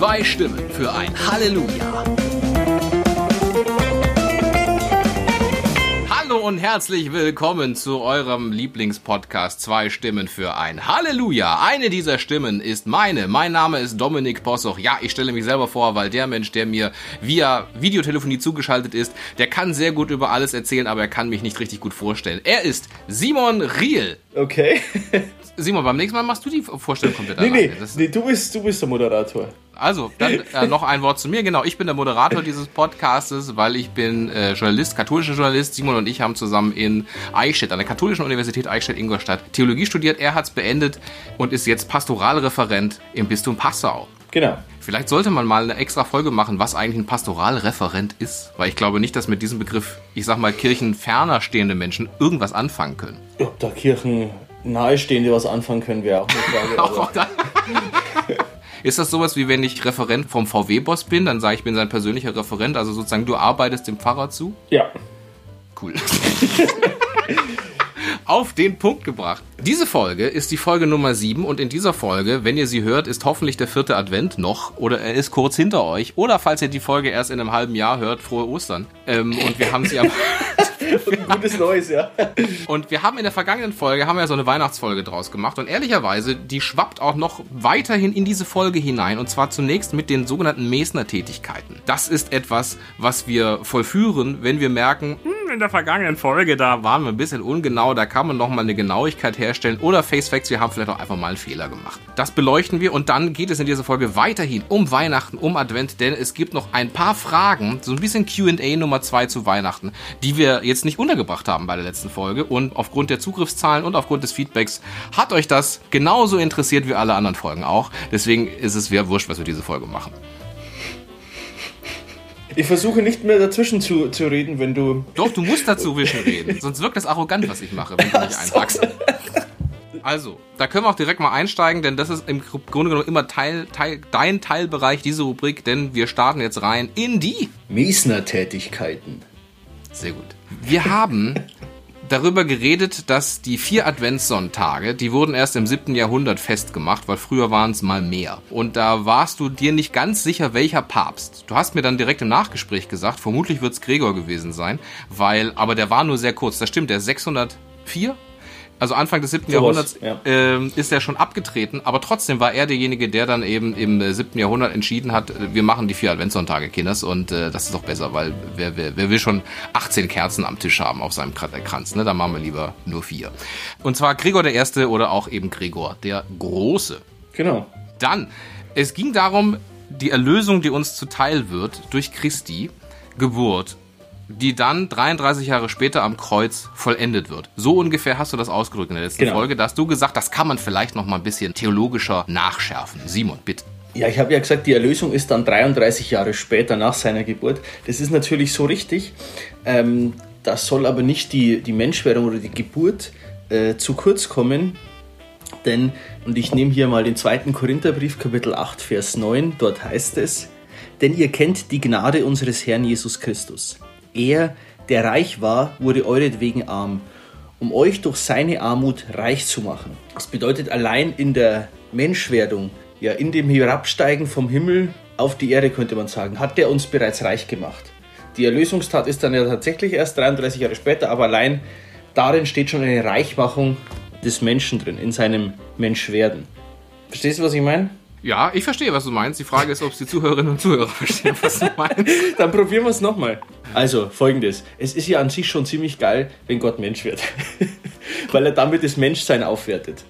Zwei Stimmen für ein Halleluja. Hallo und herzlich willkommen zu eurem Lieblingspodcast Zwei Stimmen für ein Halleluja. Eine dieser Stimmen ist meine. Mein Name ist Dominik Possoch. Ja, ich stelle mich selber vor, weil der Mensch, der mir via Videotelefonie zugeschaltet ist, der kann sehr gut über alles erzählen, aber er kann mich nicht richtig gut vorstellen. Er ist Simon Riel. Okay. Simon, beim nächsten Mal machst du die Vorstellung komplett nee, alleine. nee, Das- nee, du bist, du bist der Moderator. Also, dann äh, noch ein Wort zu mir. Genau, ich bin der Moderator dieses Podcastes, weil ich bin äh, Journalist, katholischer Journalist. Simon und ich haben zusammen in Eichstätt, an der Katholischen Universität Eichstätt-Ingolstadt, Theologie studiert. Er hat es beendet und ist jetzt Pastoralreferent im Bistum Passau. Genau. Vielleicht sollte man mal eine extra Folge machen, was eigentlich ein Pastoralreferent ist. Weil ich glaube nicht, dass mit diesem Begriff, ich sag mal, kirchenferner stehende Menschen irgendwas anfangen können. Ob da Kirchen nahestehende was anfangen können, wäre auch eine Frage. Auch. Ist das sowas wie wenn ich Referent vom VW-Boss bin, dann sage ich, ich bin sein persönlicher Referent, also sozusagen du arbeitest dem Pfarrer zu? ja. Cool. Auf den Punkt gebracht. Diese Folge ist die Folge Nummer 7 und in dieser Folge, wenn ihr sie hört, ist hoffentlich der vierte Advent noch oder er ist kurz hinter euch oder falls ihr die Folge erst in einem halben Jahr hört, frohe Ostern. Ähm, und wir haben sie am Gutes Neues, ja. Und wir haben in der vergangenen Folge, haben wir so eine Weihnachtsfolge draus gemacht. Und ehrlicherweise, die schwappt auch noch weiterhin in diese Folge hinein. Und zwar zunächst mit den sogenannten Mesner-Tätigkeiten. Das ist etwas, was wir vollführen, wenn wir merken, hm, in der vergangenen Folge, da waren wir ein bisschen ungenau, da kann man noch mal eine Genauigkeit herstellen. Oder Face Facts, wir haben vielleicht auch einfach mal einen Fehler gemacht. Das beleuchten wir und dann geht es in dieser Folge weiterhin um Weihnachten, um Advent, denn es gibt noch ein paar Fragen, so ein bisschen Q&A Nummer 2 zu Weihnachten, die wir jetzt nicht untergebracht haben bei der letzten Folge und aufgrund der Zugriffszahlen und aufgrund des Feedbacks hat euch das genauso interessiert wie alle anderen Folgen auch. Deswegen ist es sehr wurscht, was wir diese Folge machen. Ich versuche nicht mehr dazwischen zu, zu reden, wenn du. Doch, du musst dazu wischen reden, sonst wirkt das arrogant, was ich mache, wenn du mich einpackst. Also, da können wir auch direkt mal einsteigen, denn das ist im Grunde genommen immer Teil, Teil, dein Teilbereich, diese Rubrik, denn wir starten jetzt rein in die Mesner-Tätigkeiten. Sehr gut. Wir haben darüber geredet, dass die vier Adventssonntage, die wurden erst im 7. Jahrhundert festgemacht, weil früher waren es mal mehr. Und da warst du dir nicht ganz sicher, welcher Papst. Du hast mir dann direkt im Nachgespräch gesagt, vermutlich wird es Gregor gewesen sein, weil, aber der war nur sehr kurz. Das stimmt, der ist 604 also Anfang des 7. Sowas, Jahrhunderts ja. ähm, ist er schon abgetreten, aber trotzdem war er derjenige, der dann eben im äh, 7. Jahrhundert entschieden hat, äh, wir machen die vier Adventssonntage, Kinders, und äh, das ist doch besser, weil wer, wer, wer will schon 18 Kerzen am Tisch haben auf seinem Kra- Kranz, ne? Da machen wir lieber nur vier. Und zwar Gregor der Erste oder auch eben Gregor der Große. Genau. Dann, es ging darum, die Erlösung, die uns zuteil wird durch Christi Geburt, die dann 33 Jahre später am Kreuz vollendet wird. So ungefähr hast du das ausgedrückt in der letzten Genau. Folge. Da hast du gesagt, das kann man vielleicht noch mal ein bisschen theologischer nachschärfen. Simon, bitte. Ja, ich habe ja gesagt, die Erlösung ist dann 33 Jahre später nach seiner Geburt. Das ist natürlich so richtig. Ähm, das soll aber nicht die, die Menschwerdung oder die Geburt äh, zu kurz kommen. Denn, und ich nehme hier mal den zweiten Korintherbrief, Kapitel 8, Vers 9, dort heißt es, denn ihr kennt die Gnade unseres Herrn Jesus Christus. Er, der reich war, wurde euretwegen arm, um euch durch seine Armut reich zu machen. Das bedeutet allein in der Menschwerdung, ja, in dem Herabsteigen vom Himmel auf die Erde, könnte man sagen, hat er uns bereits reich gemacht. Die Erlösungstat ist dann ja tatsächlich erst 33 Jahre später, aber allein darin steht schon eine Reichmachung des Menschen drin, in seinem Menschwerden. Verstehst du, was ich meine? Ja, ich verstehe, was du meinst. Die Frage ist, ob es die Zuhörerinnen und Zuhörer verstehen, was du meinst. Dann probieren wir es nochmal. Also, folgendes. Es ist ja an sich schon ziemlich geil, wenn Gott Mensch wird. Weil er damit das Menschsein aufwertet.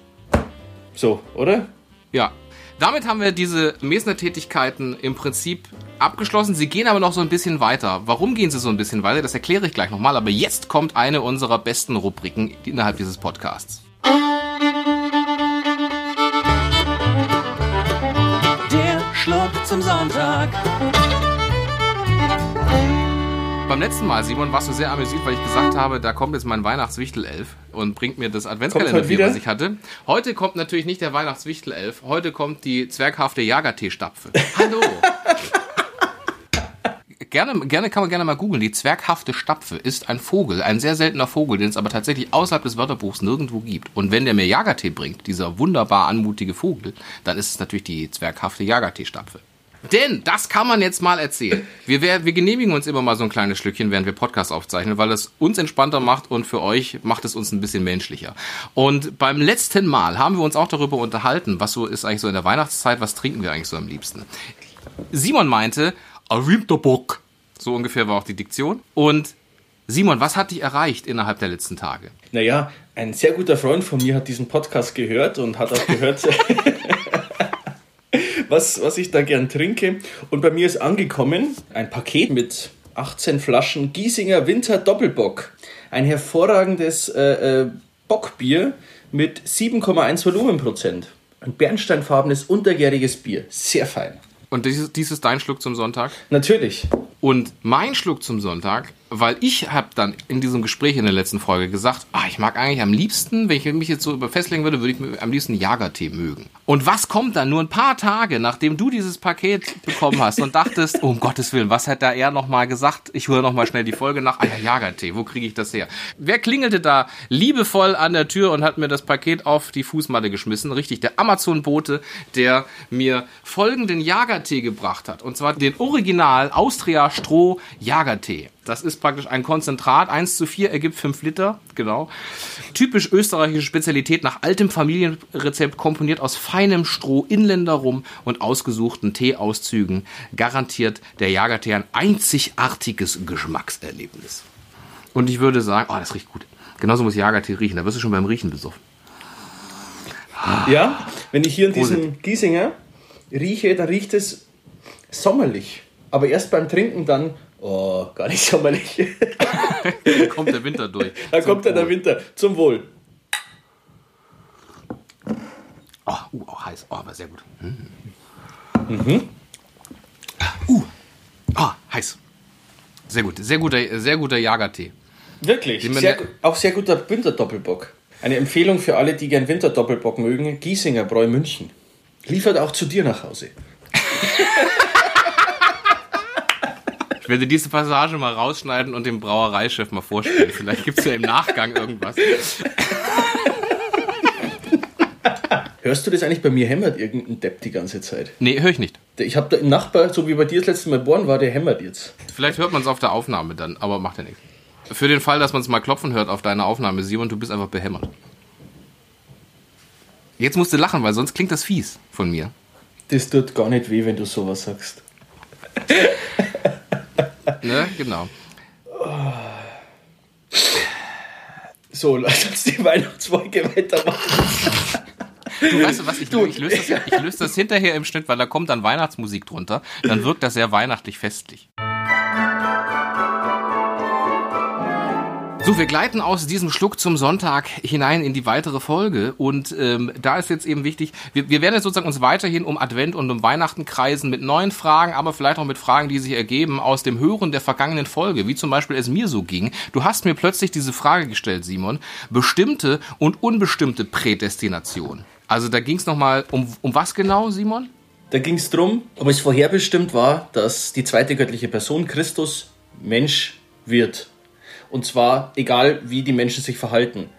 So, oder? Ja. Damit haben wir diese Mesner-Tätigkeiten im Prinzip abgeschlossen. Sie gehen aber noch so ein bisschen weiter. Warum gehen sie so ein bisschen weiter? Das erkläre ich gleich nochmal. Aber jetzt kommt eine unserer besten Rubriken innerhalb dieses Podcasts. Zum Sonntag. Beim letzten Mal, Simon, warst du sehr amüsiert, weil ich gesagt habe, da kommt jetzt mein Weihnachtswichtelelf und bringt mir das Kommt Adventskalender, heute wieder? was ich hatte. Heute kommt natürlich nicht der Weihnachtswichtelelf, heute kommt die zwerghafte Jagertee-Stapfe. Hallo! Gerne, gerne kann man gerne mal googeln. Die zwerghafte Stapfe ist ein Vogel, ein sehr seltener Vogel, den es aber tatsächlich außerhalb des Wörterbuchs nirgendwo gibt. Und wenn der mir Jagertee bringt, dieser wunderbar anmutige Vogel, dann ist es natürlich die zwerghafte Jagertee-Stapfe. Denn, das kann man jetzt mal erzählen. Wir, wir, wir genehmigen uns immer mal so ein kleines Schlückchen, während wir Podcast aufzeichnen, weil es uns entspannter macht und für euch macht es uns ein bisschen menschlicher. Und beim letzten Mal haben wir uns auch darüber unterhalten, was so ist eigentlich so in der Weihnachtszeit, was trinken wir eigentlich so am liebsten. Simon meinte, a Winterbock. So ungefähr war auch die Diktion. Und Simon, was hat dich erreicht innerhalb der letzten Tage? Naja, ein sehr guter Freund von mir hat diesen Podcast gehört und hat auch gehört, was, was ich da gern trinke. Und bei mir ist angekommen ein Paket mit 18 Flaschen Giesinger Winter Doppelbock. Ein hervorragendes äh, äh, Bockbier mit 7,1 Volumenprozent. Ein bernsteinfarbenes, untergäriges Bier. Sehr fein. Und dies, dies ist dein Schluck zum Sonntag? Natürlich. Und mein Schluck zum Sonntag, weil ich habe dann in diesem Gespräch in der letzten Folge gesagt, ah, ich mag eigentlich am liebsten, wenn ich mich jetzt so festlegen würde, würde ich am liebsten Jagertee mögen. Und was kommt dann nur ein paar Tage, nachdem du dieses Paket bekommen hast und dachtest, oh, um Gottes Willen, was hat da er nochmal gesagt? Ich höre nochmal schnell die Folge nach. Ah ja, Jagertee, wo kriege ich das her? Wer klingelte da liebevoll an der Tür und hat mir das Paket auf die Fußmatte geschmissen? Richtig, der Amazon-Bote, der mir folgenden Jagertee gebracht hat. Und zwar den Original Austria Stroh Jagertee. Das ist praktisch ein Konzentrat, 1 zu 4 ergibt 5 Liter, genau. Typisch österreichische Spezialität nach altem Familienrezept, komponiert aus feinem Stroh, Inländerrum und ausgesuchten Teeauszügen, garantiert der Jagertee ein einzigartiges Geschmackserlebnis. Und ich würde sagen, oh, das riecht gut. Genauso muss Jagertee riechen, da wirst du schon beim Riechen besoffen. Ja, wenn ich hier in diesem Giesinger rieche, dann riecht es sommerlich. Aber erst beim Trinken dann, oh, gar nicht sommerlich. da kommt der Winter durch. Da kommt dann der Winter. Zum Wohl. Oh, uh, oh, heiß. Oh, aber sehr gut. Mhm. Uh, oh, heiß. Sehr gut. Sehr guter, sehr guter Jagertee. Wirklich. Sehr, auch sehr guter Winterdoppelbock. Eine Empfehlung für alle, die gern Winterdoppelbock mögen. Giesinger Bräu München. Liefert auch zu dir nach Hause. Ich werde diese Passage mal rausschneiden und dem Brauereichef mal vorstellen. Vielleicht gibt es ja im Nachgang irgendwas. Hörst du das eigentlich? Bei mir hämmert irgendein Depp die ganze Zeit. Nee, höre ich nicht. Ich habe da einen Nachbar, so wie bei dir das letzte Mal geboren war, der hämmert jetzt. Vielleicht hört man es auf der Aufnahme dann, aber macht ja nichts. Für den Fall, dass man es mal klopfen hört auf deiner Aufnahme, Simon, du bist einfach behämmert. Jetzt musst du lachen, weil sonst klingt das fies von mir. Das tut gar nicht weh, wenn du sowas sagst. Ne? Genau. So, lass uns die Weihnachtsfolge weitermachen. Du weißt du was, ich, ich, löse das, ich löse das hinterher im Schnitt, weil da kommt dann Weihnachtsmusik drunter. Dann wirkt das sehr weihnachtlich festlich. So, wir gleiten aus diesem Schluck zum Sonntag hinein in die weitere Folge. Und ähm, da ist jetzt eben wichtig, wir, wir werden jetzt sozusagen uns weiterhin um Advent und um Weihnachten kreisen mit neuen Fragen, aber vielleicht auch mit Fragen, die sich ergeben aus dem Hören der vergangenen Folge, wie zum Beispiel es mir so ging. Du hast mir plötzlich diese Frage gestellt, Simon, bestimmte und unbestimmte Prädestination. Also da ging es nochmal um, um was genau, Simon? Da ging es darum, ob es vorherbestimmt war, dass die zweite göttliche Person, Christus, Mensch wird. Und zwar egal, wie die Menschen sich verhalten.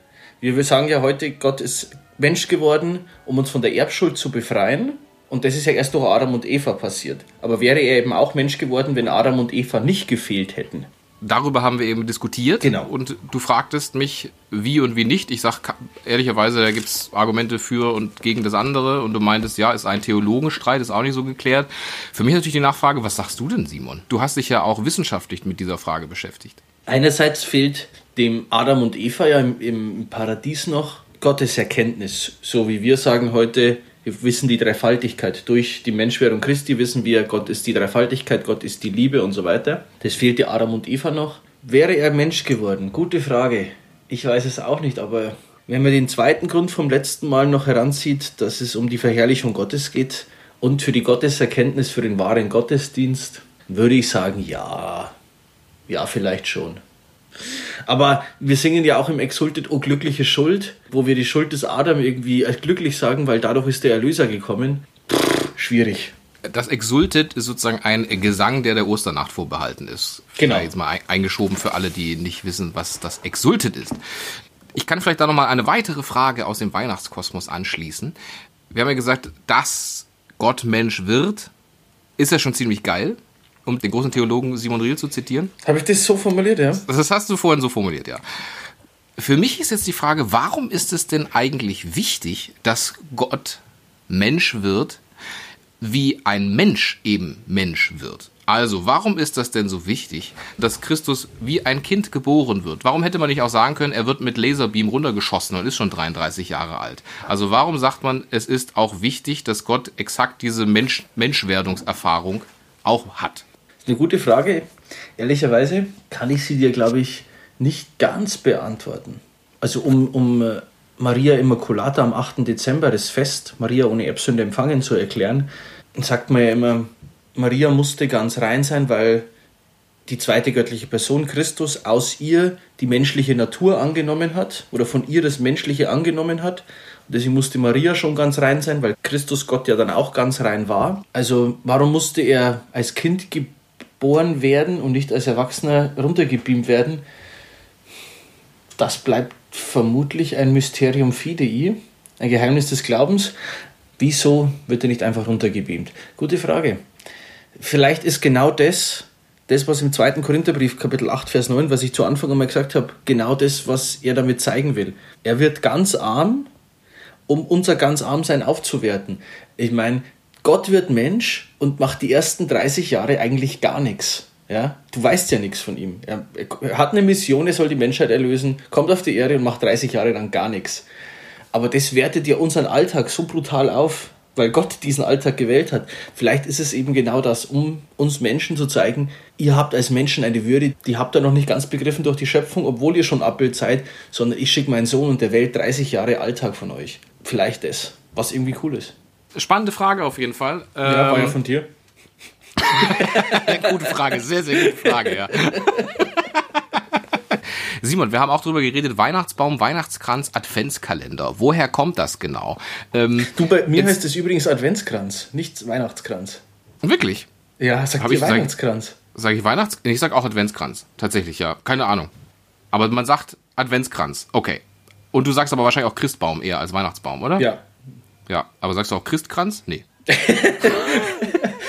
Wir sagen ja heute, Gott ist Mensch geworden, um uns von der Erbschuld zu befreien. Und das ist ja erst durch Adam und Eva passiert. Aber wäre er eben auch Mensch geworden, wenn Adam und Eva nicht gefehlt hätten? Darüber haben wir eben diskutiert. Genau. Und du fragtest mich, wie und wie nicht. Ich sag ka- ehrlicherweise, da gibt's Argumente für und gegen das andere. Und du meintest, ja, ist ein Theologenstreit, ist auch nicht so geklärt. Für mich natürlich die Nachfrage, was sagst du denn, Simon? Du hast dich ja auch wissenschaftlich mit dieser Frage beschäftigt. Einerseits fehlt dem Adam und Eva ja im, im Paradies noch Gottes Erkenntnis. So wie wir sagen heute, wir wissen die Dreifaltigkeit. Durch die Menschwerdung Christi wissen wir, Gott ist die Dreifaltigkeit, Gott ist die Liebe und so weiter. Das fehlte Adam und Eva noch. Wäre er Mensch geworden? Gute Frage. Ich weiß es auch nicht, aber wenn man den zweiten Grund vom letzten Mal noch heranzieht, dass es um die Verherrlichung Gottes geht und für die Gotteserkenntnis, für den wahren Gottesdienst, würde ich sagen, ja, ja, vielleicht schon. Aber wir singen ja auch im Exultet O glückliche Schuld, wo wir die Schuld des Adam irgendwie als glücklich sagen, weil dadurch ist der Erlöser gekommen. Pff, schwierig. Das Exultet ist sozusagen ein Gesang, der der Osternacht vorbehalten ist. Genau. Jetzt mal ein- eingeschoben für alle, die nicht wissen, was das Exultet ist. Ich kann vielleicht da nochmal eine weitere Frage aus dem Weihnachtskosmos anschließen. Wir haben ja gesagt, dass Gott Mensch wird, ist ja schon ziemlich geil, um den großen Theologen Simon Riel zu zitieren. Habe ich das so formuliert, ja? Das hast du vorhin so formuliert, ja. Für mich ist jetzt die Frage, warum ist es denn eigentlich wichtig, dass Gott Mensch wird, wie ein Mensch eben Mensch wird? Also, warum ist das denn so wichtig, dass Christus wie ein Kind geboren wird? Warum hätte man nicht auch sagen können, er wird mit Laserbeam runtergeschossen und ist schon 33 Jahre alt? Also, warum sagt man, es ist auch wichtig, dass Gott exakt diese Mensch Menschwerdungserfahrung auch hat? Eine gute Frage. Ehrlicherweise kann ich sie dir, glaube ich, nicht ganz beantworten. Also um, um äh, Maria Immaculata am 8. Dezember, das Fest Maria ohne Erbsünde empfangen, zu erklären, sagt man ja immer, Maria musste ganz rein sein, weil die zweite göttliche Person Christus aus ihr die menschliche Natur angenommen hat oder von ihr das Menschliche angenommen hat. Und deswegen musste Maria schon ganz rein sein, weil Christus Gott ja dann auch ganz rein war. Also warum musste er als Kind geboren werden und nicht als Erwachsener runtergebeamt werden? Das bleibt vermutlich ein Mysterium fidei, ein Geheimnis des Glaubens. Wieso wird er nicht einfach runtergebeamt? Gute Frage. Vielleicht ist genau das, das, was im zweiten Korintherbrief, Kapitel 8, Vers 9, was ich zu Anfang einmal gesagt habe, genau das, was er damit zeigen will. Er wird ganz arm, um unser ganz Armsein aufzuwerten. Ich meine, Gott wird Mensch und macht die ersten 30 Jahre eigentlich gar nichts. Ja? Du weißt ja nichts von ihm. Er, er hat eine Mission, er soll die Menschheit erlösen, kommt auf die Erde und macht 30 Jahre lang gar nichts. Aber das wertet ja unseren Alltag so brutal auf, weil Gott diesen Alltag gewählt hat. Vielleicht ist es eben genau das, um uns Menschen zu zeigen, ihr habt als Menschen eine Würde, die habt ihr noch nicht ganz begriffen durch die Schöpfung, obwohl ihr schon Abbild seid, sondern ich schicke meinen Sohn und der Welt 30 Jahre Alltag von euch. Vielleicht das, was irgendwie cool ist. Spannende Frage auf jeden Fall. Ja, war ja von dir. gute Frage, sehr, sehr gute Frage, ja. Simon, wir haben auch darüber geredet, Weihnachtsbaum, Weihnachtskranz, Adventskalender. Woher kommt das genau? Ähm, du, bei mir heißt es übrigens Adventskranz, nicht Weihnachtskranz. Wirklich? Ja, sag ich Weihnachtskranz. Sag, sag ich Weihnachts... Ich sag auch Adventskranz. Tatsächlich, ja. Keine Ahnung. Aber man sagt Adventskranz. Okay. Und du sagst aber wahrscheinlich auch Christbaum eher als Weihnachtsbaum, oder? Ja. Ja, aber sagst du auch Christkranz? Nee.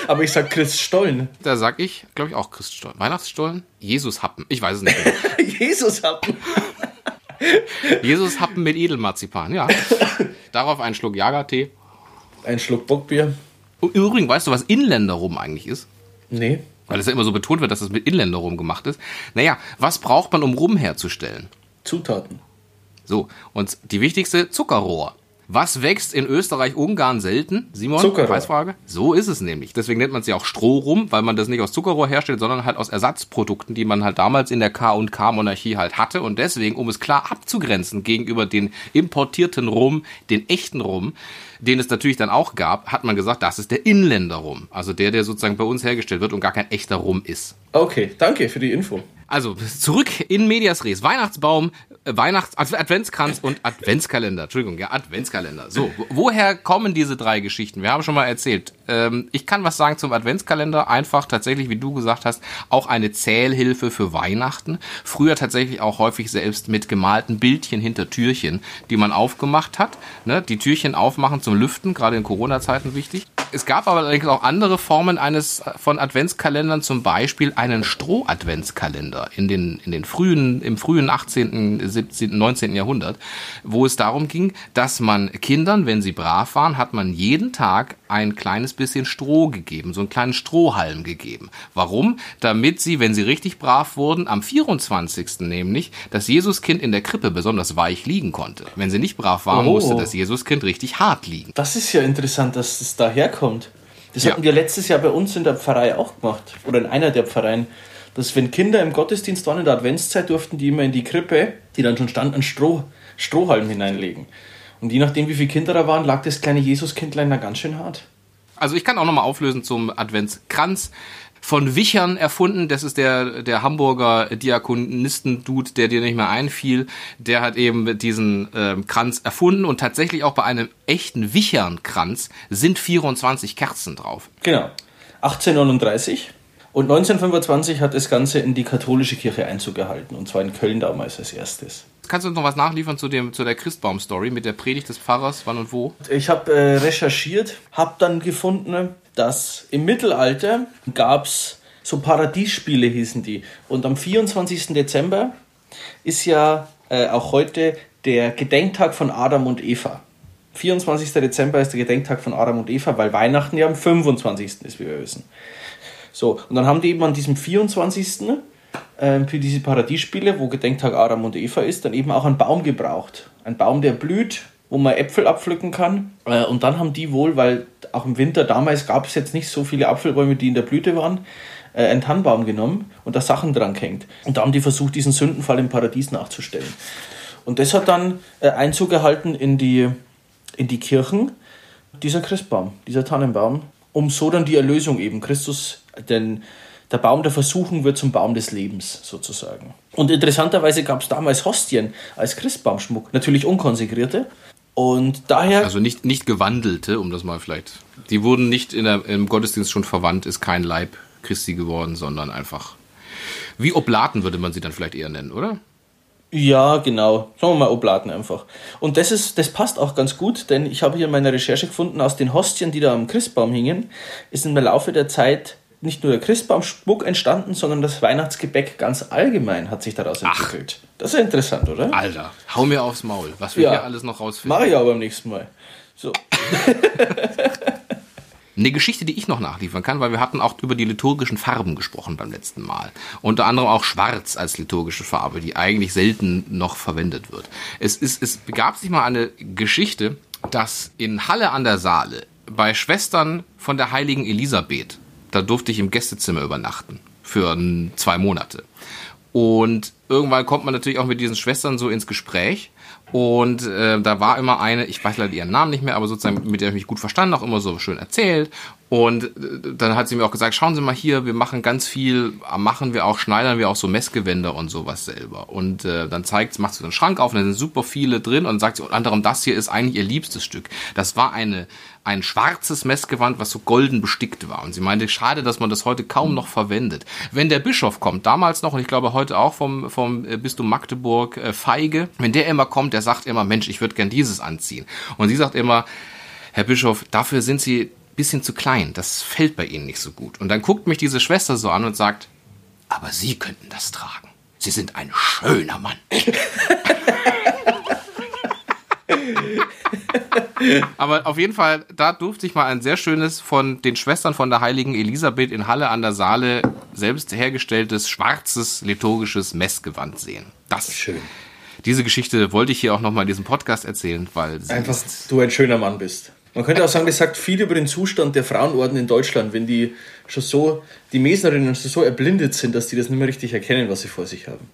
aber ich sag Christstollen. Da sag ich, glaube ich, auch Christstollen. Weihnachtsstollen? Jesushappen. Ich weiß es nicht. Jesushappen. Jesushappen mit Edelmarzipan, ja. Darauf einen Schluck Jagertee. Ein Schluck Bockbier. Übrigens, weißt du, was Inländerrum eigentlich ist? Nee. Weil es ja immer so betont wird, dass es das mit Inländerrum gemacht ist. Naja, was braucht man, um Rum herzustellen? Zutaten. So, und die wichtigste, Zuckerrohr. Was wächst in Österreich-Ungarn selten? Simon, Zuckerrohr. Preisfrage? So ist es nämlich. Deswegen nennt man es ja auch Strohrum, weil man das nicht aus Zuckerrohr herstellt, sondern halt aus Ersatzprodukten, die man halt damals in der K&K-Monarchie halt hatte. Und deswegen, um es klar abzugrenzen gegenüber den importierten Rum, den echten Rum, den es natürlich dann auch gab, hat man gesagt, das ist der Inländer-Rum. Also der, der sozusagen bei uns hergestellt wird und gar kein echter Rum ist. Okay, danke für die Info. Also zurück in Medias Res. Weihnachtsbaum, äh, Weihnachts Adventskranz und Adventskalender. Entschuldigung, ja, Adventskalender. So, woher kommen diese drei Geschichten? Wir haben schon mal erzählt. Ähm, ich kann was sagen zum Adventskalender. Einfach tatsächlich, wie du gesagt hast, auch eine Zählhilfe für Weihnachten. Früher tatsächlich auch häufig selbst mit gemalten Bildchen hinter Türchen, die man aufgemacht hat. Ne? Die Türchen aufmachen zum Lüften, gerade in Corona-Zeiten wichtig. Es gab aber allerdings auch andere Formen eines von Adventskalendern, zum Beispiel einen Stroh-Adventskalender in den, in den frühen, im frühen 18., 17., 19. Jahrhundert, wo es darum ging, dass man Kindern, wenn sie brav waren, hat man jeden Tag ein kleines bisschen Stroh gegeben, so einen kleinen Strohhalm gegeben. Warum? Damit sie, wenn sie richtig brav wurden, am 24. nämlich das Jesuskind in der Krippe besonders weich liegen konnte. Wenn sie nicht brav waren, Oh. musste das Jesuskind richtig hart liegen. Das ist ja interessant, dass es daherkommt. Das Ja. hatten wir letztes Jahr bei uns in der Pfarrei auch gemacht. Oder in einer der Pfarreien. Dass wenn Kinder im Gottesdienst waren in der Adventszeit, durften die immer in die Krippe, die dann schon stand, einen Stroh, Strohhalm hineinlegen. Und je nachdem, wie viele Kinder da waren, lag das kleine Jesuskindlein da ganz schön hart. Also ich kann auch nochmal auflösen zum Adventskranz. Von Wichern erfunden, das ist der, der Hamburger Diakonisten-Dude, der dir nicht mehr einfiel. Der hat eben diesen ähm, Kranz erfunden und tatsächlich auch bei einem echten Wichernkranz sind 24 Kerzen drauf. Genau. 1839. Und 1925 hat das Ganze in die katholische Kirche Einzug gehalten. Und zwar in Köln damals als erstes. Kannst du uns noch was nachliefern zu, dem, zu der Christbaum-Story mit der Predigt des Pfarrers, wann und wo? Ich habe äh, recherchiert, habe dann gefunden, dass im Mittelalter gab es so Paradiesspiele, hießen die. Und am 24. Dezember ist ja äh, auch heute der Gedenktag von Adam und Eva. 24. Dezember ist der Gedenktag von Adam und Eva, weil Weihnachten ja am 25. ist, wie wir wissen. So, und dann haben die eben an diesem 24. Äh, für diese Paradiesspiele, wo Gedenktag Adam und Eva ist, dann eben auch einen Baum gebraucht. Ein Baum, der blüht, wo man Äpfel abpflücken kann. Äh, und dann haben die wohl, weil auch im Winter damals gab es jetzt nicht so viele Apfelbäume, die in der Blüte waren, äh, einen Tannenbaum genommen und da Sachen dran gehängt. Und da haben die versucht, diesen Sündenfall im Paradies nachzustellen. Und das hat dann äh, Einzug gehalten in die, in die Kirchen, dieser Christbaum, dieser Tannenbaum, um so dann die Erlösung eben, Christus, denn der Baum der Versuchung wird zum Baum des Lebens sozusagen. Und interessanterweise gab es damals Hostien als Christbaumschmuck, natürlich unkonsekrierte. Und daher. Also nicht, nicht gewandelte, um das mal vielleicht. Die wurden nicht in der, im Gottesdienst schon verwandt, ist kein Leib Christi geworden, sondern einfach. Wie Oblaten würde man sie dann vielleicht eher nennen, oder? Ja, genau. Sagen wir mal Oblaten einfach. Und das ist, das passt auch ganz gut, denn ich habe hier in meiner Recherche gefunden, aus den Hostien, die da am Christbaum hingen, ist im Laufe der Zeit nicht nur der Christbaumschmuck entstanden, sondern das Weihnachtsgebäck ganz allgemein hat sich daraus entwickelt. Ach, das ist ja interessant, oder? Alter, hau mir aufs Maul, was wir ja, hier alles noch rausfinden. Mache ich aber beim nächsten Mal. So. Eine Geschichte, die ich noch nachliefern kann, weil wir hatten auch über die liturgischen Farben gesprochen beim letzten Mal. Unter anderem auch Schwarz als liturgische Farbe, die eigentlich selten noch verwendet wird. Es, ist, es begab sich mal eine Geschichte, dass in Halle an der Saale bei Schwestern von der heiligen Elisabeth, da durfte ich im Gästezimmer übernachten für zwei Monate. Und irgendwann kommt man natürlich auch mit diesen Schwestern so ins Gespräch. Und äh, da war immer eine, ich weiß leider ihren Namen nicht mehr, aber sozusagen mit der ich mich gut verstanden, auch immer so schön erzählt. Und äh, dann hat sie mir auch gesagt, schauen Sie mal hier, wir machen ganz viel, machen wir auch, schneidern wir auch so Messgewänder und sowas selber. Und äh, dann zeigt, macht sie so einen Schrank auf und da sind super viele drin und sagt sie unter anderem, das hier ist eigentlich ihr liebstes Stück. Das war eine ein schwarzes Messgewand, was so golden bestickt war. Und sie meinte, schade, dass man das heute kaum noch verwendet. Wenn der Bischof kommt, damals noch, und ich glaube heute auch vom, vom äh, Bistum Magdeburg, äh, Feige, wenn der immer kommt, der sagt immer, Mensch, ich würde gern dieses anziehen. Und sie sagt immer, Herr Bischof, dafür sind Sie bisschen zu klein. Das fällt bei Ihnen nicht so gut. Und dann guckt mich diese Schwester so an und sagt, aber Sie könnten das tragen. Sie sind ein schöner Mann. Aber auf jeden Fall, da durfte ich mal ein sehr schönes von den Schwestern von der heiligen Elisabeth in Halle an der Saale selbst hergestelltes schwarzes liturgisches Messgewand sehen. Das schön. Diese Geschichte wollte ich hier auch nochmal in diesem Podcast erzählen, weil einfach du ein schöner Mann bist. Man könnte auch sagen, das sagt viel über den Zustand der Frauenorden in Deutschland, wenn die schon so, die Mesnerinnen schon so erblindet sind, dass die das nicht mehr richtig erkennen, was sie vor sich haben.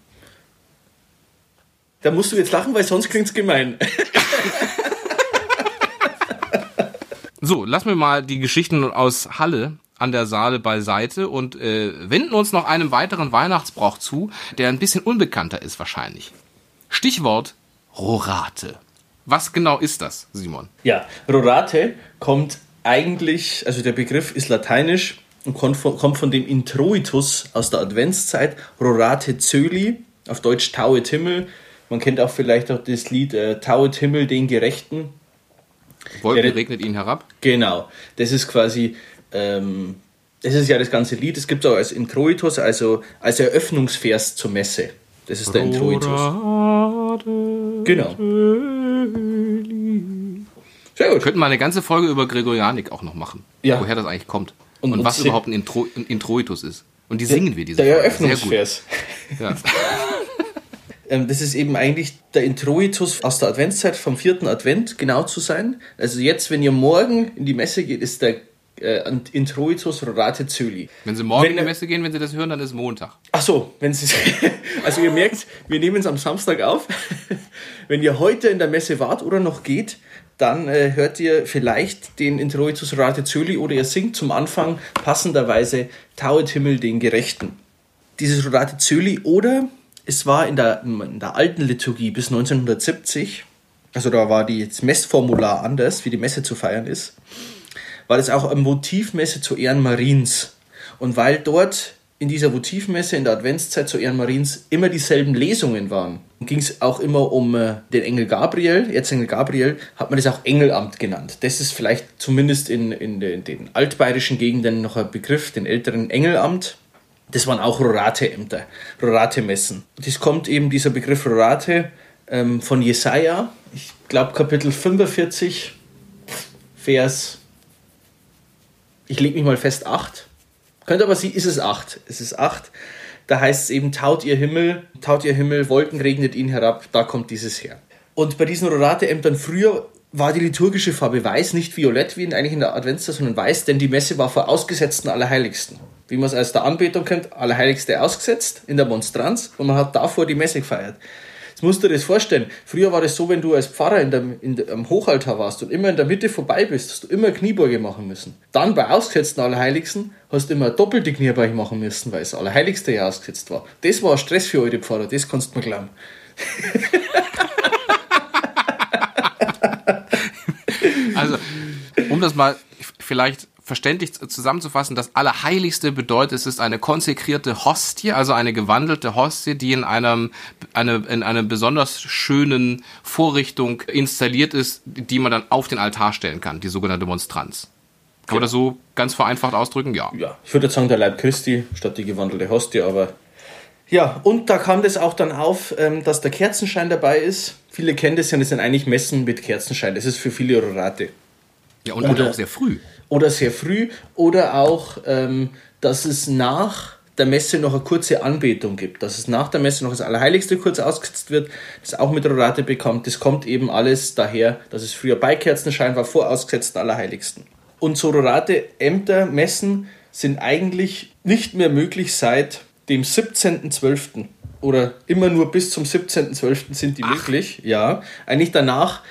Da musst du jetzt lachen, weil sonst klingt es gemein. so, lassen wir mal die Geschichten aus Halle an der Saale beiseite und äh, wenden uns noch einem weiteren Weihnachtsbrauch zu, der ein bisschen unbekannter ist wahrscheinlich. Stichwort Rorate. Was genau ist das, Simon? Ja, Rorate kommt eigentlich, also der Begriff ist lateinisch und kommt von, dem Introitus aus der Adventszeit, Rorate Zöli, auf Deutsch Tauet Himmel. Man kennt auch vielleicht auch das Lied äh, Tauet Himmel den Gerechten. Wolken der, regnet ihn herab. Genau, das ist quasi, ähm, das ist ja das ganze Lied. Es gibt es auch als Introitus, also als Eröffnungsvers zur Messe. Das ist der Introitus. Genau. Sehr gut. Könnten wir eine ganze Folge über Gregorianik auch noch machen. Ja. Woher das eigentlich kommt. Und, und was überhaupt ein, Intro, ein Introitus ist. Und die singen wir diese Der Eröffnungsvers. Ja. Ähm, das ist eben eigentlich der Introitus aus der Adventszeit, vom vierten Advent genau zu sein. Also jetzt, wenn ihr morgen in die Messe geht, ist der äh, Introitus Rorate Zöli. Wenn Sie morgen wenn, in die Messe gehen, wenn Sie das hören, dann ist Montag. Ach so, wenn Sie also ihr merkt, wir nehmen es am Samstag auf. wenn ihr heute in der Messe wart oder noch geht, dann äh, hört ihr vielleicht den Introitus Rorate Zöli oder ihr singt zum Anfang passenderweise Tauet Himmel den Gerechten. Dieses Rorate Zöli oder es war in der, in der alten Liturgie bis 1970, also da war das Messformular anders, wie die Messe zu feiern ist war das auch eine Motivmesse zu Ehren Mariens. Und weil dort in dieser Votivmesse in der Adventszeit zu Ehren Mariens immer dieselben Lesungen waren, ging es auch immer um äh, den Engel Gabriel. Erzengel Gabriel hat man das auch Engelamt genannt. Das ist vielleicht zumindest in, in, den, in den altbayerischen Gegenden noch ein Begriff, den älteren Engelamt. Das waren auch Rorate-Ämter, Rorate-Messen. Das kommt eben dieser Begriff Rorate ähm, von Jesaja, ich glaube Kapitel 45, Vers, ich lege mich mal fest, 8 könnte aber sie, ist es acht. Es ist acht. Da heißt es eben, taut ihr Himmel, taut ihr Himmel, Wolken regnet ihn herab, da kommt dieses her. Und bei diesen Rorate-Ämtern früher war die liturgische Farbe weiß, nicht violett wie in, eigentlich in der Adventszeit, sondern weiß, denn die Messe war vor ausgesetzten Allerheiligsten. Wie man es aus der Anbetung kennt, Allerheiligste ausgesetzt in der Monstranz und man hat davor die Messe gefeiert. Jetzt musst du dir das vorstellen. Früher war das so, wenn du als Pfarrer in der, in der, am Hochaltar warst und immer in der Mitte vorbei bist, hast du immer Kniebeuge machen müssen. Dann bei ausgesetzten Allerheiligsten hast du immer doppelte Kniebeuge machen müssen, weil es Allerheiligste ja ausgesetzt war. Das war Stress für eure Pfarrer, das kannst du mir glauben. also, um das mal vielleicht verständlich zusammenzufassen, das Allerheiligste bedeutet, es ist eine konsekrierte Hostie, also eine gewandelte Hostie, die in einem, eine, in einer besonders schönen Vorrichtung installiert ist, die man dann auf den Altar stellen kann, die sogenannte Monstranz. Kann man das so ganz vereinfacht ausdrücken? Ja. Ja, ich würde jetzt sagen, der Leib Christi statt die gewandelte Hostie, aber. Ja, und da kam das auch dann auf, ähm, dass der Kerzenschein dabei ist. Viele kennen das ja, das sind eigentlich Messen mit Kerzenschein. Das ist für viele Rorate. Ja, und, und auch sehr früh oder sehr früh oder auch, ähm, dass es nach der Messe noch eine kurze Anbetung gibt, dass es nach der Messe noch das Allerheiligste kurz ausgesetzt wird, das auch mit Rorate bekommt. Das kommt eben alles daher, dass es früher bei Kerzenschein war, vor ausgesetzten Allerheiligsten. Und so Rorate Ämter, Messen sind eigentlich nicht mehr möglich seit dem 17.12. Oder immer nur bis zum 17.12. sind die Ach. möglich. Ja, eigentlich danach,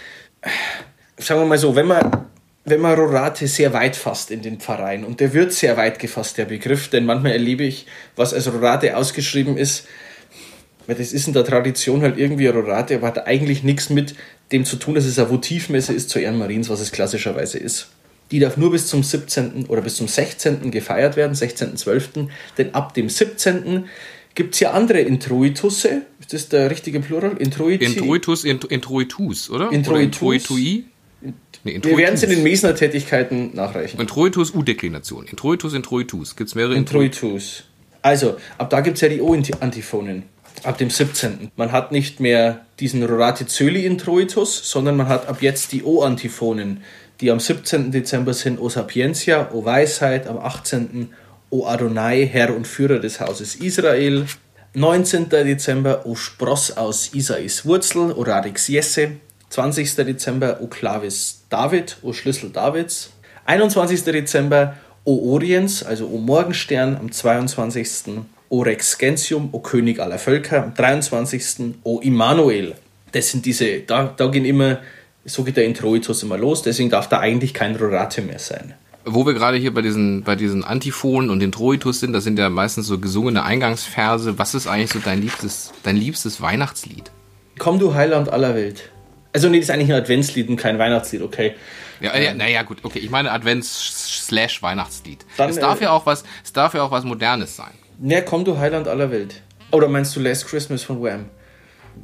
sagen wir mal so, wenn man wenn man Rorate sehr weit fasst in den Pfarreien, und der wird sehr weit gefasst, der Begriff, denn manchmal erlebe ich, was als Rorate ausgeschrieben ist, weil das ist in der Tradition halt irgendwie Rorate, aber hat eigentlich nichts mit dem zu tun, dass es eine Votivmesse ist zu Ehren Mariens, was es klassischerweise ist. Die darf nur bis zum 17. oder bis zum 16. gefeiert werden, 16.12., denn ab dem 17. gibt es ja andere Introitusse. Ist das der richtige Plural? Introiti? Introitus, Introitus, oder? Introitus. Oder Introitui? Wir werden es in den Mesner-Tätigkeiten nachreichen. Introitus U-Deklination. Introitus, Introitus. Gibt es mehrere Introitus. Also, ab da gibt es ja die O-Antiphonen. Ab dem 17. Man hat nicht mehr diesen Rorate Zöli Introitus, sondern man hat ab jetzt die O-Antiphonen, die am 17. Dezember sind O Sapientia, O Weisheit, am 18. O Adonai, Herr und Führer des Hauses Israel. 19. Dezember O Spross aus Isais Wurzel, O Radix Jesse. 20. Dezember O Clavis David, O Schlüssel Davids. 21. Dezember O Oriens, also O Morgenstern. Am 22. O Rex Gentium, O König aller Völker. Am 23. O Immanuel. Das sind diese, da, da gehen immer, so geht der Introitus immer los, deswegen darf da eigentlich kein Rorate mehr sein wo wir gerade hier bei diesen, bei diesen Antiphonen und Introitus sind, das sind ja meistens so gesungene Eingangsverse. Was ist eigentlich so dein liebstes, dein liebstes Weihnachtslied? Komm du Heiland aller Welt. Also nee, das ist eigentlich ein Adventslied und kein Weihnachtslied, okay. Ja, ja, naja, gut, okay. Ich meine Advents-Weihnachtslied. Es darf äh, ja auch was, es darf ja auch was Modernes sein. Ja, komm du Heiland aller Welt. Oder meinst du Last Christmas von Wham?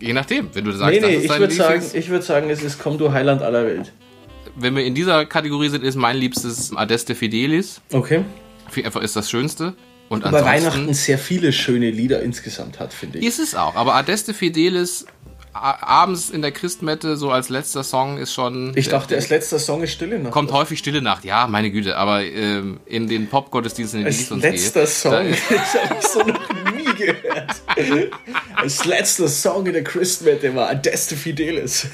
Je nachdem, wenn du sagst, nee, nee, das ist ich würde sagen, ich würde sagen, es ist Komm du Heiland aller Welt. Wenn wir in dieser Kategorie sind, ist mein liebstes Adeste Fidelis. Okay. Einfach ist das Schönste. Und aber Weihnachten sehr viele schöne Lieder insgesamt hat, finde ich. Ist es auch, aber Adeste Fidelis abends in der Christmette so als letzter Song ist schon. Ich dachte, als letzter Song ist Stille Nacht. Kommt häufig Stille Nacht, ja, meine Güte, aber ähm, in den Pop-Gottesdiensten, in ich sonst letzter gehe, Song, das habe ich so noch nie gehört. als letzter Song in der Christmette war Adeste Fidelis.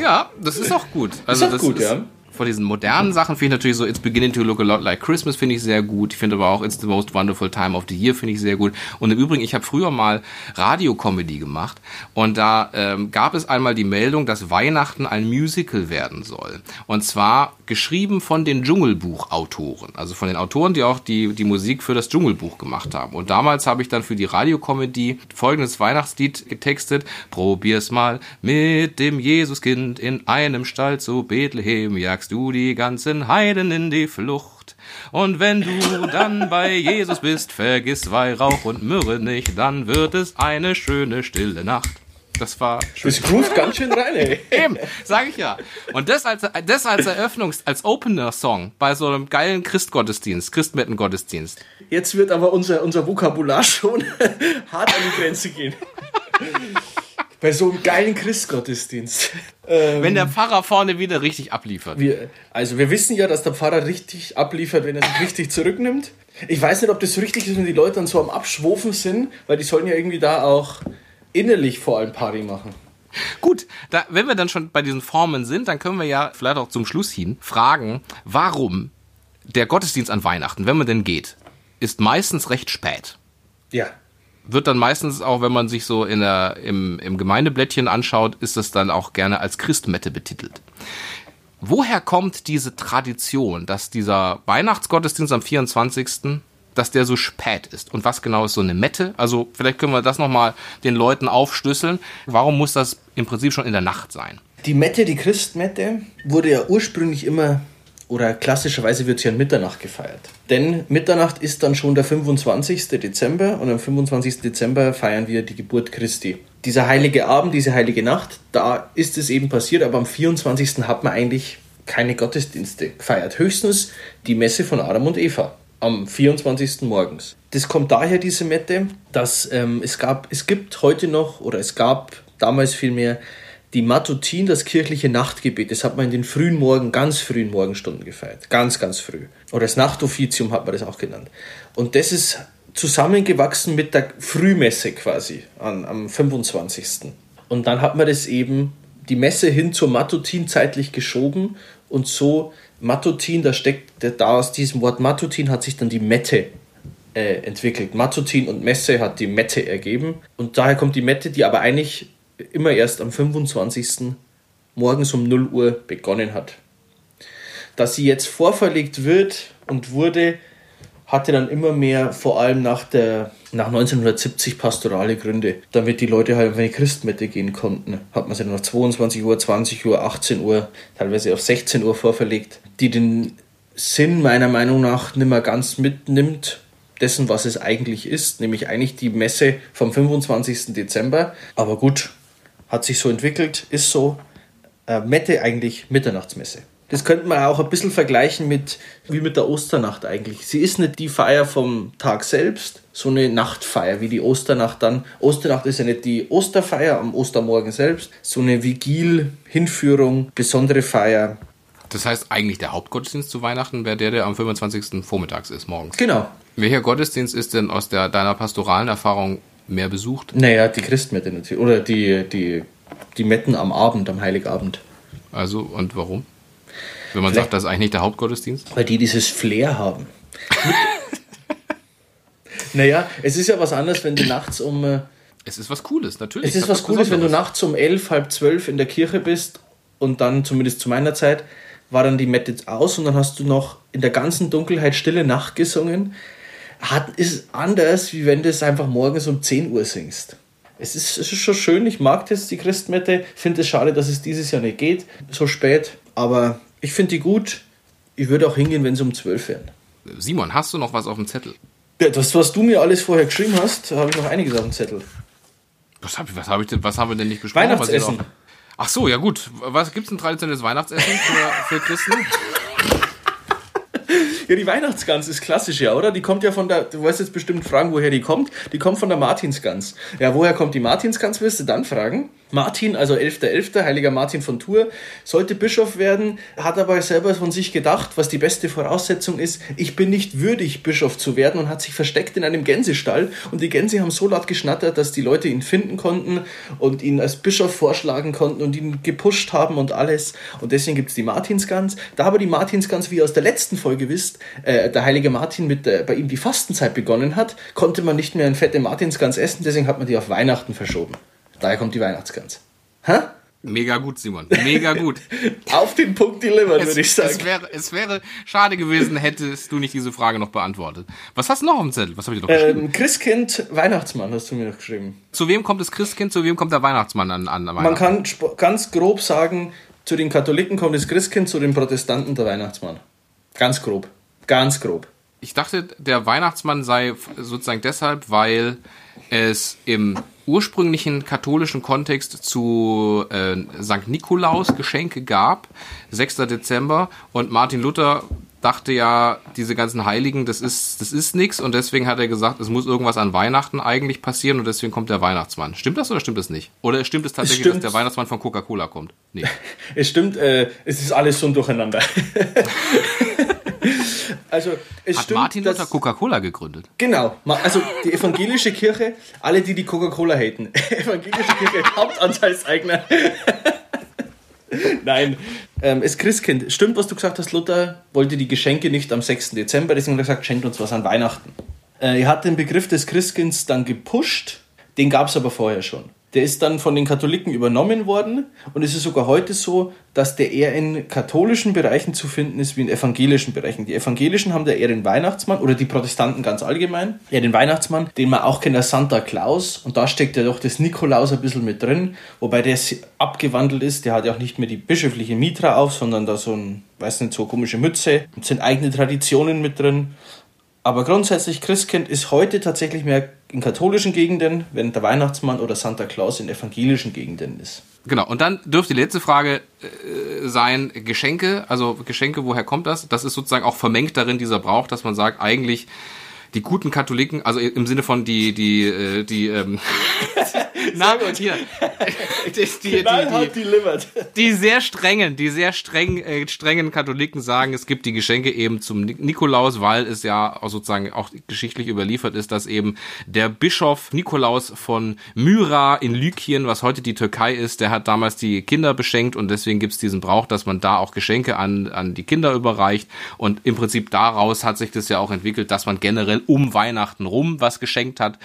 Ja, das ist auch gut. Also ist auch das gut, ist, ja von diesen modernen Sachen finde ich natürlich so It's Beginning to Look a Lot Like Christmas finde ich sehr gut. Ich finde aber auch It's the Most Wonderful Time of the Year finde ich sehr gut. Und im Übrigen, ich habe früher mal Radiocomedy gemacht und da ähm, gab es einmal die Meldung, dass Weihnachten ein Musical werden soll. Und zwar geschrieben von den Dschungelbuch-Autoren, also von den Autoren, die auch die, die Musik für das Dschungelbuch gemacht haben. Und damals habe ich dann für die Radiokomödie folgendes Weihnachtslied getextet. Probier's mal mit dem Jesuskind in einem Stall zu Bethlehem, jagst du die ganzen Heiden in die Flucht. Und wenn du dann bei Jesus bist, vergiss Weihrauch und Myrrhe nicht, dann wird es eine schöne stille Nacht. Das war schön. Das groovt ganz schön rein, ey. Eben, sag ich ja. Und das als, das als Eröffnungs-, als Opener-Song bei so einem geilen Christgottesdienst, Christmettengottesdienst. Jetzt wird aber unser, unser Vokabular schon hart an die Grenze gehen. Bei so einem geilen Christgottesdienst. Ähm, Wenn der Pfarrer vorne wieder richtig abliefert. wir, also wir wissen ja, dass der Pfarrer richtig abliefert, wenn er sich richtig zurücknimmt. Ich weiß nicht, ob das so richtig ist, wenn die Leute dann so am Abschwofen sind, weil die sollen ja irgendwie da auch innerlich vor allem Party machen. Gut, da, wenn wir dann schon bei diesen Formen sind, dann können wir ja vielleicht auch zum Schluss hin fragen, warum der Gottesdienst an Weihnachten, wenn man denn geht, ist meistens recht spät. Ja. Wird dann meistens auch, wenn man sich so in der, im, im Gemeindeblättchen anschaut, ist das dann auch gerne als Christmette betitelt. Woher kommt diese Tradition, dass dieser Weihnachtsgottesdienst am 24., dass der so spät ist? Und was genau ist so eine Mette? Also vielleicht können wir das nochmal den Leuten aufschlüsseln. Warum muss das im Prinzip schon in der Nacht sein? Die Mette, die Christmette, wurde ja ursprünglich immer oder klassischerweise wird sie an Mitternacht gefeiert. Denn Mitternacht ist dann schon der 25. Dezember und am 25. Dezember feiern wir die Geburt Christi. Dieser heilige Abend, diese heilige Nacht, da ist es eben passiert, aber am 24. hat man eigentlich keine Gottesdienste gefeiert. Höchstens die Messe von Adam und Eva am 24. morgens. Das kommt daher, diese Mette, dass ähm, es gab, es gibt heute noch oder es gab damals vielmehr die Matutin, das kirchliche Nachtgebet, das hat man in den frühen Morgen, ganz frühen Morgenstunden gefeiert. Ganz, ganz früh. Oder das Nachtoffizium hat man das auch genannt. Und das ist zusammengewachsen mit der Frühmesse quasi an, am 25. Und dann hat man das eben, die Messe hin zur Matutin zeitlich geschoben und so Matutin, da steckt, da aus diesem Wort Matutin hat sich dann die Mette äh, entwickelt. Matutin und Messe hat die Mette ergeben. Und daher kommt die Mette, die aber eigentlich immer erst am 25. morgens um 0 Uhr begonnen hat. Dass sie jetzt vorverlegt wird und wurde, hatte dann immer mehr, vor allem nach, der, nach 1970, pastorale Gründe. Damit die Leute halt auf eine Christmette gehen konnten, hat man sie dann auf 22 Uhr, 20 Uhr, 18 Uhr, teilweise auf 16 Uhr vorverlegt, die den Sinn meiner Meinung nach nicht mehr ganz mitnimmt, dessen, was es eigentlich ist, nämlich eigentlich die Messe vom 25. Dezember. Aber gut, hat sich so entwickelt, ist so. Äh, Mette eigentlich Mitternachtsmesse. Das könnte man auch ein bisschen vergleichen mit, wie mit der Osternacht eigentlich. Sie ist nicht die Feier vom Tag selbst, so eine Nachtfeier wie die Osternacht dann. Osternacht ist ja nicht die Osterfeier am Ostermorgen selbst, so eine Vigil, Hinführung, besondere Feier. Das heißt, eigentlich der Hauptgottesdienst zu Weihnachten wäre der, der am 25. vormittags ist, morgens. Genau. Welcher Gottesdienst ist denn aus der, deiner pastoralen Erfahrung mehr besucht? Naja, die Christmette natürlich. Oder die, die, die Metten am Abend, am Heiligabend. Also, und warum? Wenn man Vielleicht- sagt, das ist eigentlich nicht der Hauptgottesdienst? Weil die dieses Flair haben. naja, es ist ja was anderes, wenn du nachts um. äh, Es ist was Cooles, natürlich. Es ist was Cooles, wenn du nachts um elf, halb zwölf in der Kirche bist und dann, zumindest zu meiner Zeit, war dann die Mette aus und dann hast du noch in der ganzen Dunkelheit Stille Nacht gesungen. Hat, ist anders, wie wenn du es einfach morgens um 10 Uhr singst. Es ist, es ist schon schön, ich mag das, die Christmette. Finde es schade, dass es dieses Jahr nicht geht, so spät. Aber ich finde die gut. Ich würde auch hingehen, wenn sie um 12 wären. Simon, hast du noch was auf dem Zettel? Ja, Das, was du mir alles vorher geschrieben hast, habe ich noch einiges auf dem Zettel. Was, hab, was, hab ich denn, was haben wir denn nicht besprochen? Weihnachtsessen. Ach so, ja gut. Was gibt's ein traditionelles Weihnachtsessen für, für Christen? Ja, die Weihnachtsgans ist klassisch, ja, oder? Die kommt ja von der, du weißt jetzt bestimmt fragen, woher die kommt. Die kommt von der Martinsgans. Ja, woher kommt die Martinsgans, wirst du dann fragen. Martin, also 11.11., heiliger Martin von Tours, sollte Bischof werden, hat aber selber von sich gedacht, was die beste Voraussetzung ist, ich bin nicht würdig, Bischof zu werden und hat sich versteckt in einem Gänsestall und die Gänse haben so laut geschnattert, dass die Leute ihn finden konnten und ihn als Bischof vorschlagen konnten und ihn gepusht haben und alles und deswegen gibt es die Martinsgans. Da aber die Martinsgans, wie ihr aus der letzten Folge wisst, äh, der heilige Martin mit äh, bei ihm die Fastenzeit begonnen hat, konnte man nicht mehr eine fette Martinsgans essen, deswegen hat man die auf Weihnachten verschoben. Daher kommt die Weihnachtsgans. Hä? Mega gut, Simon. Mega gut. Auf den Punkt delivered, würde ich sagen. es, wäre, es wäre schade gewesen, hättest du nicht diese Frage noch beantwortet. Was hast du noch dem Zettel? Was habe ich noch geschrieben? ähm, Christkind, Weihnachtsmann hast du mir noch geschrieben. Zu wem kommt das Christkind, zu wem kommt der Weihnachtsmann an, an Man kann ganz grob sagen, zu den Katholiken kommt das Christkind, zu den Protestanten der Weihnachtsmann. Ganz grob. Ganz grob. Ich dachte, der Weihnachtsmann sei sozusagen deshalb, weil es im ursprünglichen katholischen Kontext zu äh, St. Nikolaus Geschenke gab, 6. Dezember, und Martin Luther dachte ja, diese ganzen Heiligen, das ist, das ist nix und deswegen hat er gesagt, es muss irgendwas an Weihnachten eigentlich passieren und deswegen kommt der Weihnachtsmann. Stimmt das oder stimmt das nicht? Oder stimmt es tatsächlich, stimmt. dass der Weihnachtsmann von Coca-Cola kommt? Nee. Es stimmt, äh, es ist alles so ein Durcheinander. also, es Hat stimmt, Martin Luther Coca-Cola gegründet? Genau, also die evangelische Kirche, alle, die die Coca-Cola haten. evangelische Kirche, Hauptanteilseigner. Nein, ähm, es Christkind. Stimmt, was du gesagt hast, Luther wollte die Geschenke nicht am 6. Dezember, deswegen hat er gesagt, schenkt uns was an Weihnachten. Äh, er hat den Begriff des Christkinds dann gepusht, den gab es aber vorher schon. Der ist dann von den Katholiken übernommen worden und es ist sogar heute so, dass der eher in katholischen Bereichen zu finden ist wie in evangelischen Bereichen. Die Evangelischen haben da eher den Weihnachtsmann oder die Protestanten ganz allgemein, eher den Weihnachtsmann, den man auch kennt als Santa Claus und da steckt ja doch das Nikolaus ein bisschen mit drin, wobei der abgewandelt ist, der hat ja auch nicht mehr die bischöfliche Mitra auf, sondern da so ein, weiß nicht, so eine komische Mütze, und sind eigene Traditionen mit drin. Aber grundsätzlich, Christkind ist heute tatsächlich mehr in katholischen Gegenden, während der Weihnachtsmann oder Santa Claus in evangelischen Gegenden ist. Genau, und dann dürfte die letzte Frage äh, sein, Geschenke, also Geschenke, woher kommt das? Das ist sozusagen auch vermengt darin dieser Brauch, dass man sagt, eigentlich die guten Katholiken, also im Sinne von die, die, äh, die, ähm, na, hier, die, die, die, die, sehr strengen, die sehr streng, äh, strengen Katholiken sagen, es gibt die Geschenke eben zum Nik- Nikolaus, weil es ja auch sozusagen auch geschichtlich überliefert ist, dass eben der Bischof Nikolaus von Myra in Lykien, was heute die Türkei ist, der hat damals die Kinder beschenkt und deswegen gibt es diesen Brauch, dass man da auch Geschenke an, an die Kinder überreicht. Und im Prinzip daraus hat sich das ja auch entwickelt, dass man generell um Weihnachten rum was geschenkt hat,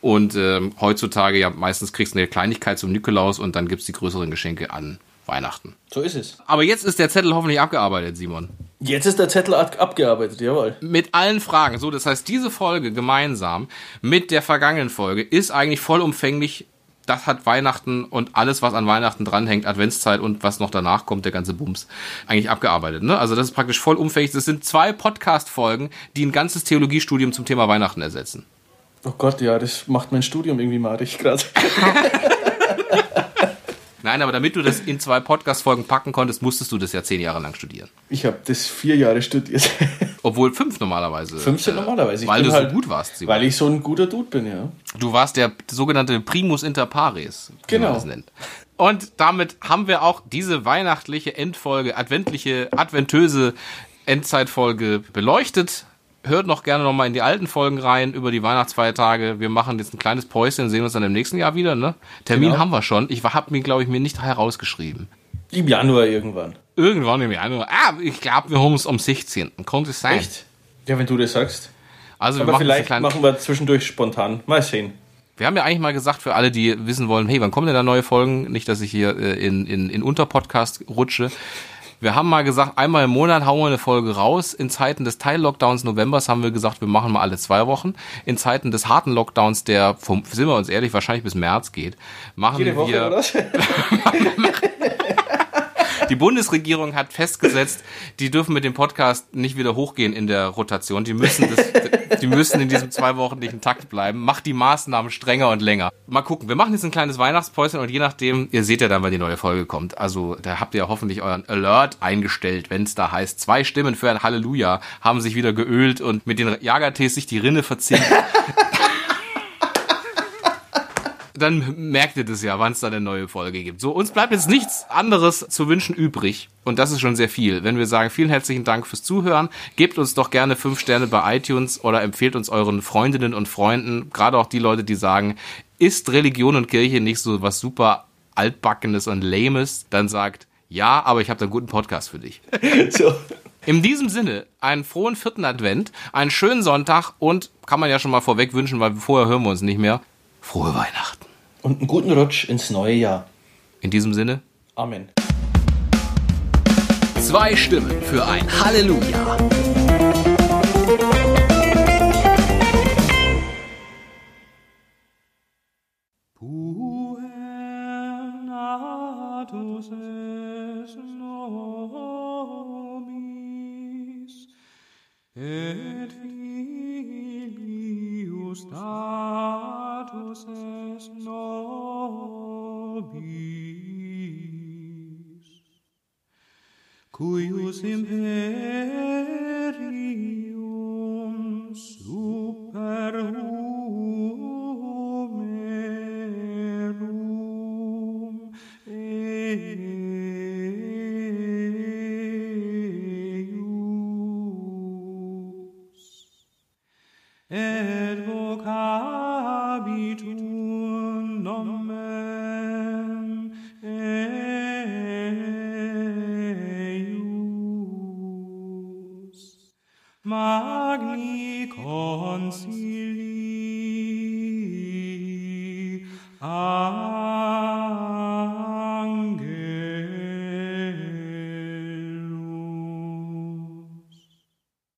und ähm, heutzutage ja meistens kriegst du eine Kleinigkeit zum Nikolaus und dann gibt's die größeren Geschenke an Weihnachten. So ist es. Aber jetzt ist der Zettel hoffentlich abgearbeitet, Simon. Jetzt ist der Zettel ab- abgearbeitet, jawohl. Mit allen Fragen. So, das heißt, diese Folge gemeinsam mit der vergangenen Folge ist eigentlich vollumfänglich. Das hat Weihnachten und alles, was an Weihnachten dranhängt, Adventszeit und was noch danach kommt, der ganze Bums, eigentlich abgearbeitet. Ne? Also das ist praktisch vollumfänglich. Das sind zwei Podcast-Folgen, die ein ganzes Theologiestudium zum Thema Weihnachten ersetzen. Oh Gott, ja, das macht mein Studium irgendwie madig gerade. Nein, aber damit du das in zwei Podcast-Folgen packen konntest, musstest du das ja zehn Jahre lang studieren. Ich habe das vier Jahre studiert. Obwohl fünf normalerweise. Fünf sind äh, normalerweise. Ich Weil du halt- so gut warst. Simon. Weil ich so ein guter Dude bin, ja. Du warst der sogenannte Primus inter pares, wie Genau. man das nennt. Und damit haben wir auch diese weihnachtliche Endfolge, adventliche, adventöse Endzeitfolge beleuchtet. Hört noch gerne nochmal in die alten Folgen rein über die Weihnachtsfeiertage. Wir machen jetzt ein kleines Päuschen, sehen uns dann im nächsten Jahr wieder. Ne? Termin Genau. haben wir schon. Ich habe mir, glaube ich, mir nicht herausgeschrieben. Im Januar irgendwann. Irgendwann im Januar. Ah, ich glaube, wir haben es am 16. Konnte es sein. Echt? Ja, wenn du das sagst. Also wir Aber machen vielleicht machen wir zwischendurch spontan. Mal sehen. Wir haben ja eigentlich mal gesagt, für alle, die wissen wollen, hey, wann kommen denn da neue Folgen? Nicht, dass ich hier äh, in, in, in Unterpodcast rutsche. Wir haben mal gesagt, einmal im Monat hauen wir eine Folge raus. In Zeiten des Teil-Lockdowns Novembers haben wir gesagt, wir machen mal alle zwei Wochen. In Zeiten des harten Lockdowns, der, vom, sind wir uns ehrlich, wahrscheinlich bis März geht, machen Jede Woche, wir... oder? Die Bundesregierung hat festgesetzt, die dürfen mit dem Podcast nicht wieder hochgehen in der Rotation. Die müssen, das, die müssen in diesem zwei wochenlichen Takt bleiben. Macht die Maßnahmen strenger und länger. Mal gucken. Wir machen jetzt ein kleines Weihnachtspäuschen und je nachdem, ihr seht ja dann, wann die neue Folge kommt. Also da habt ihr hoffentlich euren Alert eingestellt, wenn es da heißt, zwei Stimmen für ein Halleluja haben sich wieder geölt und mit den Jagertees sich die Rinne verzinkt. dann merkt ihr das ja, wann es da eine neue Folge gibt. So, uns bleibt jetzt nichts anderes zu wünschen übrig. Und das ist schon sehr viel. Wenn wir sagen, vielen herzlichen Dank fürs Zuhören, gebt uns doch gerne fünf Sterne bei iTunes oder empfehlt uns euren Freundinnen und Freunden, gerade auch die Leute, die sagen, ist Religion und Kirche nicht so was super altbackenes und lames, dann sagt, ja, aber ich habe da einen guten Podcast für dich. so. In diesem Sinne, einen frohen vierten Advent, einen schönen Sonntag und kann man ja schon mal vorweg wünschen, weil vorher hören wir uns nicht mehr. Frohe Weihnachten. Und einen guten Rutsch ins neue Jahr. In diesem Sinne, Amen. Zwei Stimmen für ein Halleluja. Et cuius in